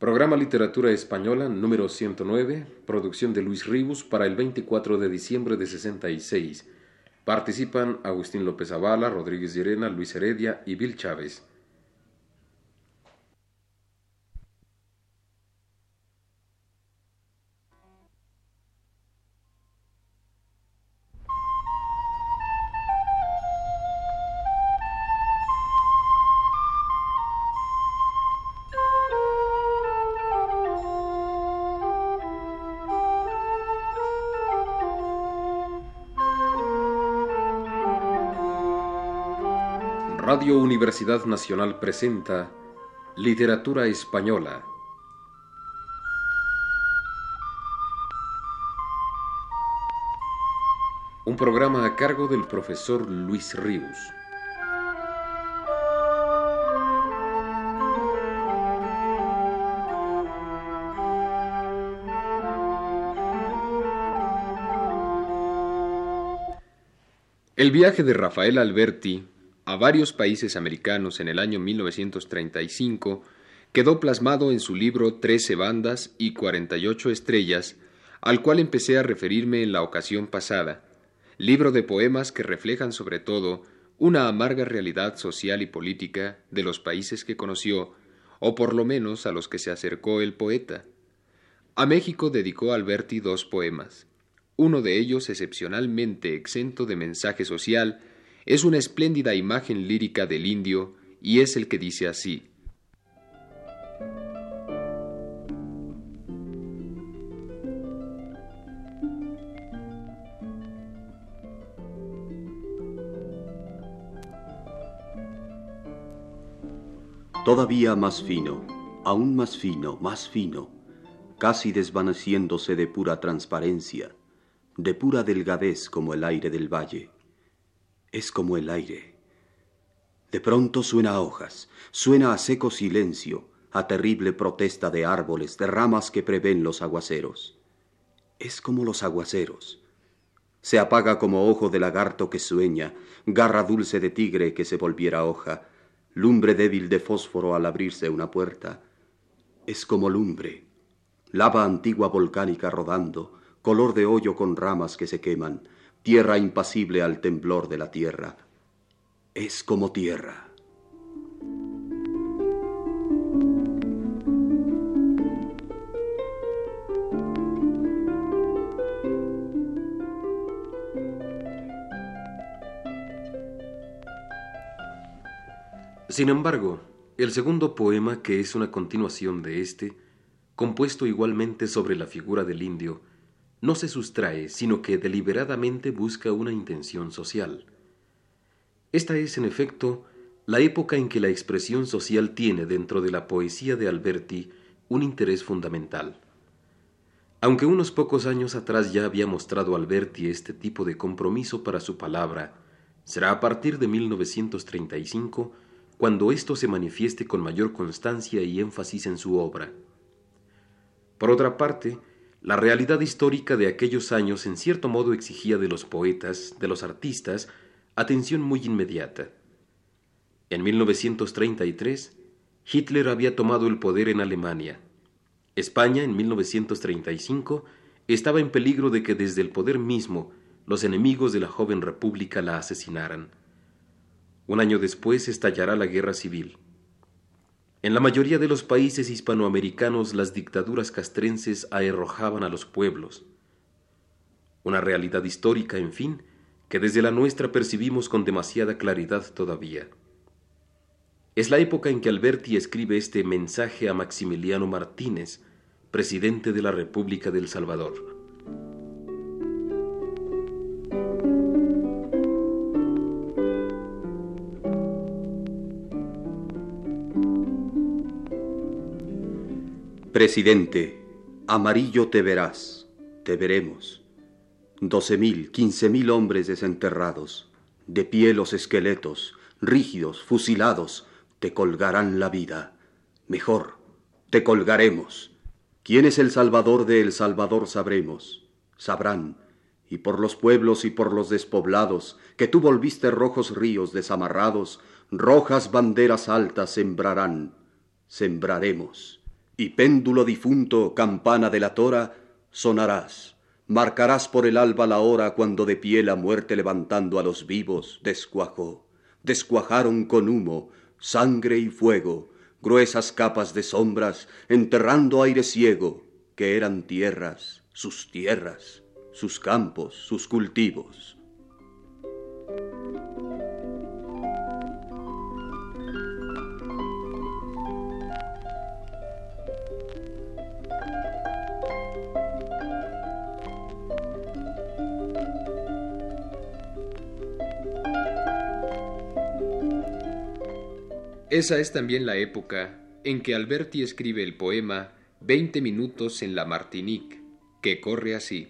Programa Literatura Española número 109, producción de Luis Ribus para el 24 de diciembre de 66. Participan Agustín López Avala, Rodríguez Llerena, Luis Heredia y Bill Chávez. Radio Universidad Nacional presenta Literatura Española. Un programa a cargo del profesor Luis Ríos. El viaje de Rafael Alberti a varios países americanos en el año 1935, quedó plasmado en su libro Trece bandas y 48 estrellas, al cual empecé a referirme en la ocasión pasada, libro de poemas que reflejan sobre todo una amarga realidad social y política de los países que conoció, o por lo menos a los que se acercó el poeta. A México dedicó Alberti dos poemas, uno de ellos excepcionalmente exento de mensaje social, es una espléndida imagen lírica del indio y es el que dice así. Todavía más fino, aún más fino, más fino, casi desvaneciéndose de pura transparencia, de pura delgadez como el aire del valle es como el aire. De pronto suena a hojas, suena a seco silencio, a terrible protesta de árboles, de ramas que prevén los aguaceros. Es como los aguaceros. Se apaga como ojo de lagarto que sueña, garra dulce de tigre que se volviera hoja, lumbre débil de fósforo al abrirse una puerta. Es como lumbre, lava antigua volcánica rodando, color de hoyo con ramas que se queman, tierra impasible al temblor de la tierra. Es como tierra. Sin embargo, el segundo poema, que es una continuación de este, compuesto igualmente sobre la figura del indio, no se sustrae, sino que deliberadamente busca una intención social. Esta es, en efecto, la época en que la expresión social tiene dentro de la poesía de Alberti un interés fundamental. Aunque unos pocos años atrás ya había mostrado Alberti este tipo de compromiso para su palabra, será a partir de 1935 cuando esto se manifieste con mayor constancia y énfasis en su obra. Por otra parte, la realidad histórica de aquellos años en cierto modo exigía de los poetas, de los artistas, atención muy inmediata. En 1933, Hitler había tomado el poder en Alemania. España, en 1935, estaba en peligro de que desde el poder mismo los enemigos de la joven república la asesinaran. Un año después estallará la guerra civil. En la mayoría de los países hispanoamericanos las dictaduras castrenses aerrojaban a los pueblos. Una realidad histórica, en fin, que desde la nuestra percibimos con demasiada claridad todavía. Es la época en que Alberti escribe este mensaje a Maximiliano Martínez, presidente de la República del Salvador. Presidente, amarillo te verás, te veremos. Doce mil, quince mil hombres desenterrados, de pie los esqueletos, rígidos, fusilados, te colgarán la vida. Mejor, te colgaremos. ¿Quién es el Salvador de El Salvador sabremos? Sabrán, y por los pueblos y por los despoblados, que tú volviste rojos ríos desamarrados, rojas banderas altas sembrarán, sembraremos y péndulo difunto, campana de la tora, sonarás. Marcarás por el alba la hora cuando de pie la muerte levantando a los vivos descuajó. Descuajaron con humo, sangre y fuego, gruesas capas de sombras, enterrando aire ciego, que eran tierras, sus tierras, sus campos, sus cultivos. Esa es también la época en que Alberti escribe el poema Veinte minutos en la Martinique, que corre así.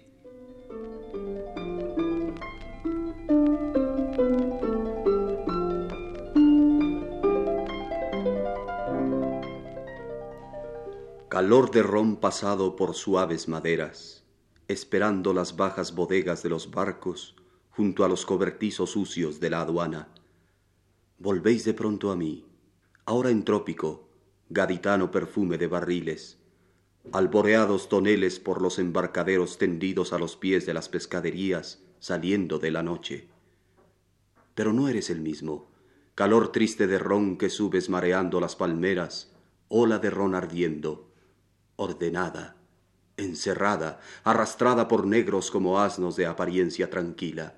Calor de ron pasado por suaves maderas, esperando las bajas bodegas de los barcos junto a los cobertizos sucios de la aduana. Volvéis de pronto a mí, ahora en trópico, gaditano perfume de barriles, alboreados toneles por los embarcaderos tendidos a los pies de las pescaderías saliendo de la noche. Pero no eres el mismo, calor triste de ron que subes mareando las palmeras, ola de ron ardiendo, ordenada, encerrada, arrastrada por negros como asnos de apariencia tranquila,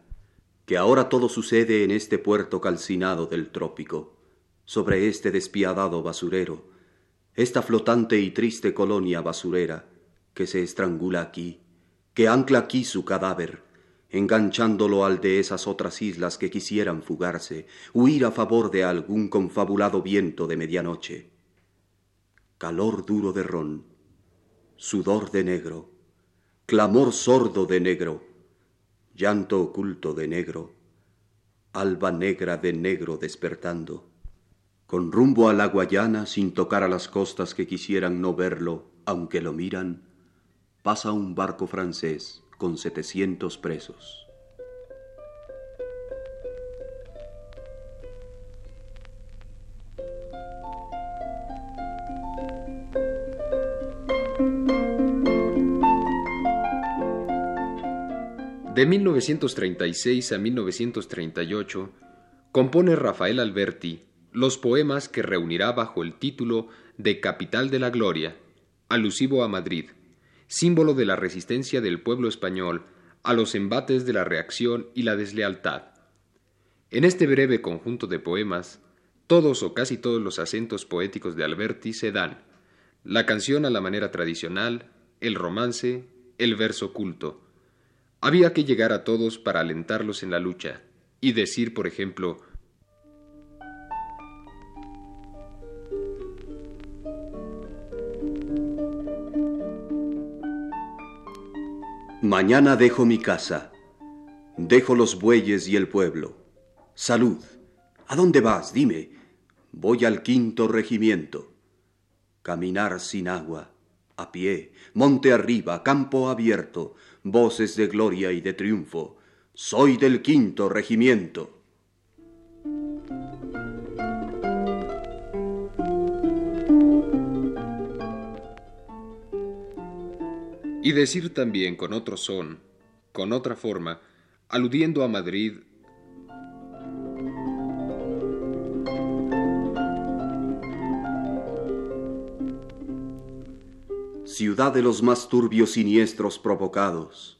que ahora todo sucede en este puerto calcinado del trópico sobre este despiadado basurero, esta flotante y triste colonia basurera que se estrangula aquí, que ancla aquí su cadáver, enganchándolo al de esas otras islas que quisieran fugarse, huir a favor de algún confabulado viento de medianoche. Calor duro de ron, sudor de negro, clamor sordo de negro, llanto oculto de negro, alba negra de negro despertando con rumbo a la Guayana sin tocar a las costas que quisieran no verlo, aunque lo miran, pasa un barco francés con setecientos presos. De 1936 a 1938, compone Rafael Alberti los poemas que reunirá bajo el título de Capital de la Gloria, alusivo a Madrid, símbolo de la resistencia del pueblo español a los embates de la reacción y la deslealtad. En este breve conjunto de poemas, todos o casi todos los acentos poéticos de Alberti se dan, la canción a la manera tradicional, el romance, el verso culto. Había que llegar a todos para alentarlos en la lucha, y decir, por ejemplo, Mañana dejo mi casa, dejo los bueyes y el pueblo. Salud. ¿A dónde vas? Dime. Voy al quinto regimiento. Caminar sin agua, a pie, monte arriba, campo abierto, voces de gloria y de triunfo. Soy del quinto regimiento. Y decir también con otro son, con otra forma, aludiendo a Madrid, ciudad de los más turbios siniestros provocados,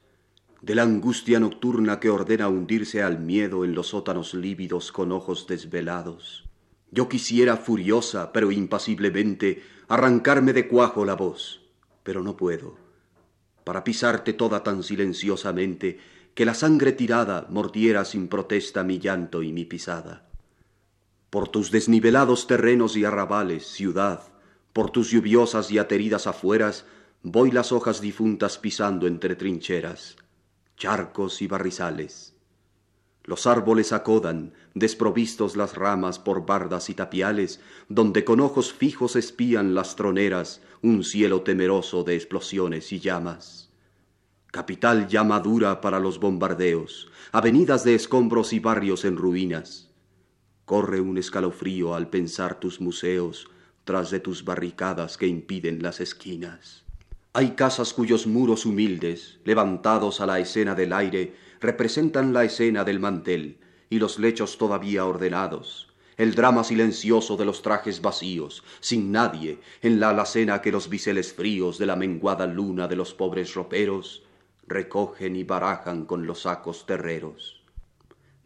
de la angustia nocturna que ordena hundirse al miedo en los sótanos lívidos con ojos desvelados. Yo quisiera furiosa, pero impasiblemente, arrancarme de cuajo la voz, pero no puedo para pisarte toda tan silenciosamente que la sangre tirada mordiera sin protesta mi llanto y mi pisada. Por tus desnivelados terrenos y arrabales, ciudad, por tus lluviosas y ateridas afueras, voy las hojas difuntas pisando entre trincheras, charcos y barrizales. Los árboles acodan, desprovistos las ramas por bardas y tapiales, donde con ojos fijos espían las troneras un cielo temeroso de explosiones y llamas. Capital ya madura para los bombardeos, avenidas de escombros y barrios en ruinas. Corre un escalofrío al pensar tus museos, tras de tus barricadas que impiden las esquinas. Hay casas cuyos muros humildes, levantados a la escena del aire, representan la escena del mantel, y los lechos todavía ordenados, el drama silencioso de los trajes vacíos, sin nadie, en la alacena que los biseles fríos de la menguada luna de los pobres roperos recogen y barajan con los sacos terreros.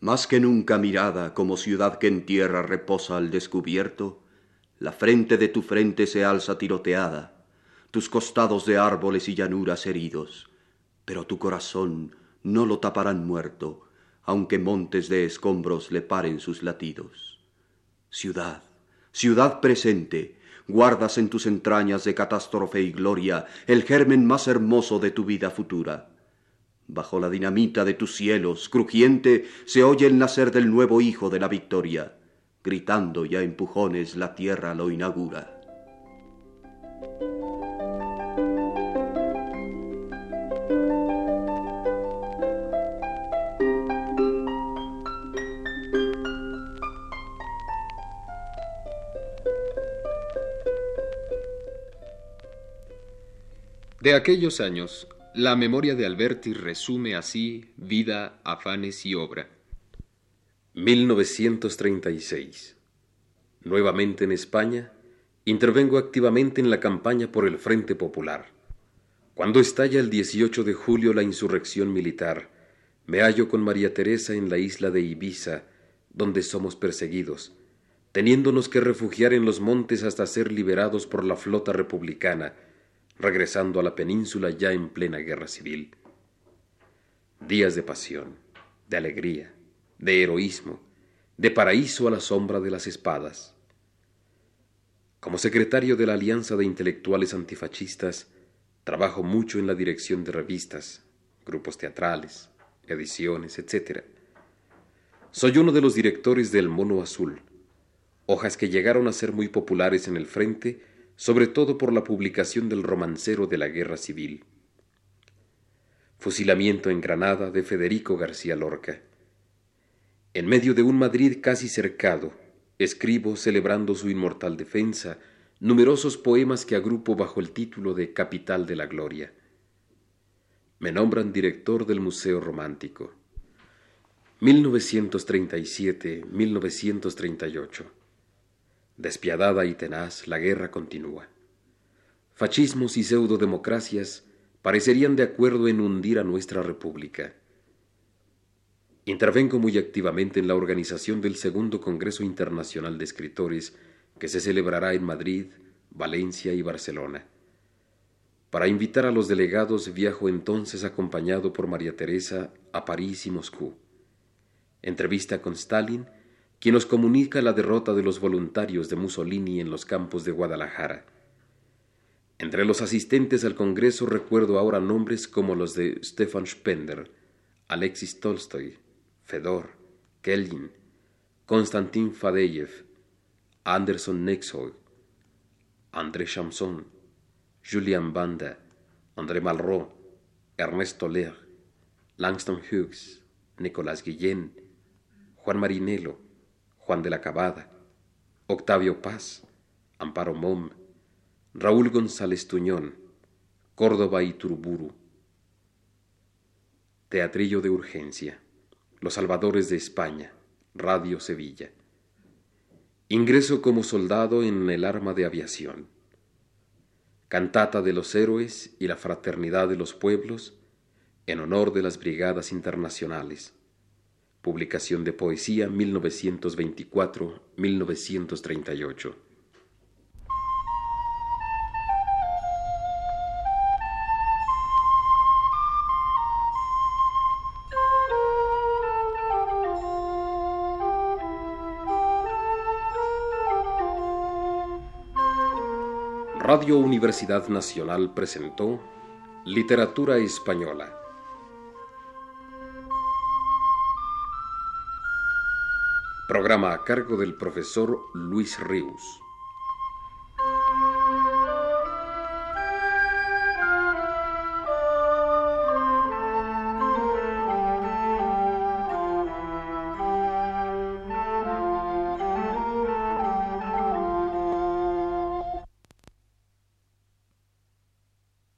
Más que nunca mirada como ciudad que en tierra reposa al descubierto, la frente de tu frente se alza tiroteada, tus costados de árboles y llanuras heridos, pero tu corazón no lo taparán muerto, aunque montes de escombros le paren sus latidos. Ciudad, ciudad presente, guardas en tus entrañas de catástrofe y gloria el germen más hermoso de tu vida futura. Bajo la dinamita de tus cielos, crujiente, se oye el nacer del nuevo hijo de la victoria. Gritando ya empujones la tierra lo inaugura. De aquellos años, la memoria de Alberti resume así vida, afanes y obra. 1936. Nuevamente en España, intervengo activamente en la campaña por el Frente Popular. Cuando estalla el 18 de julio la insurrección militar, me hallo con María Teresa en la isla de Ibiza, donde somos perseguidos, teniéndonos que refugiar en los montes hasta ser liberados por la flota republicana, regresando a la península ya en plena guerra civil. Días de pasión, de alegría, de heroísmo, de paraíso a la sombra de las espadas. Como secretario de la Alianza de Intelectuales Antifascistas, trabajo mucho en la dirección de revistas, grupos teatrales, ediciones, etc. Soy uno de los directores del Mono Azul, hojas que llegaron a ser muy populares en el frente sobre todo por la publicación del romancero de la Guerra Civil. Fusilamiento en Granada de Federico García Lorca. En medio de un Madrid casi cercado, escribo, celebrando su inmortal defensa, numerosos poemas que agrupo bajo el título de Capital de la Gloria. Me nombran director del Museo Romántico. 1937-1938. Despiadada y tenaz, la guerra continúa. Fascismos y pseudodemocracias parecerían de acuerdo en hundir a nuestra república. Intervengo muy activamente en la organización del segundo Congreso Internacional de Escritores que se celebrará en Madrid, Valencia y Barcelona. Para invitar a los delegados viajo entonces acompañado por María Teresa a París y Moscú. Entrevista con Stalin quien nos comunica la derrota de los voluntarios de Mussolini en los campos de Guadalajara. Entre los asistentes al Congreso recuerdo ahora nombres como los de Stefan Spender, Alexis Tolstoy, Fedor, Kelly, Konstantin Fadeyev, Anderson Nexoy, André Chamson, Julian Banda, André Malraux, Ernesto Lehr, Langston Hughes, Nicolás Guillén, Juan Marinello, Juan de la Cabada, Octavio Paz, Amparo Mom, Raúl González Tuñón, Córdoba y Turburu. Teatrillo de Urgencia, Los Salvadores de España, Radio Sevilla. Ingreso como soldado en el arma de aviación. Cantata de los héroes y la fraternidad de los pueblos en honor de las brigadas internacionales. Publicación de poesía 1924-1938. Radio Universidad Nacional presentó Literatura Española Programa a cargo del profesor Luis Ríos.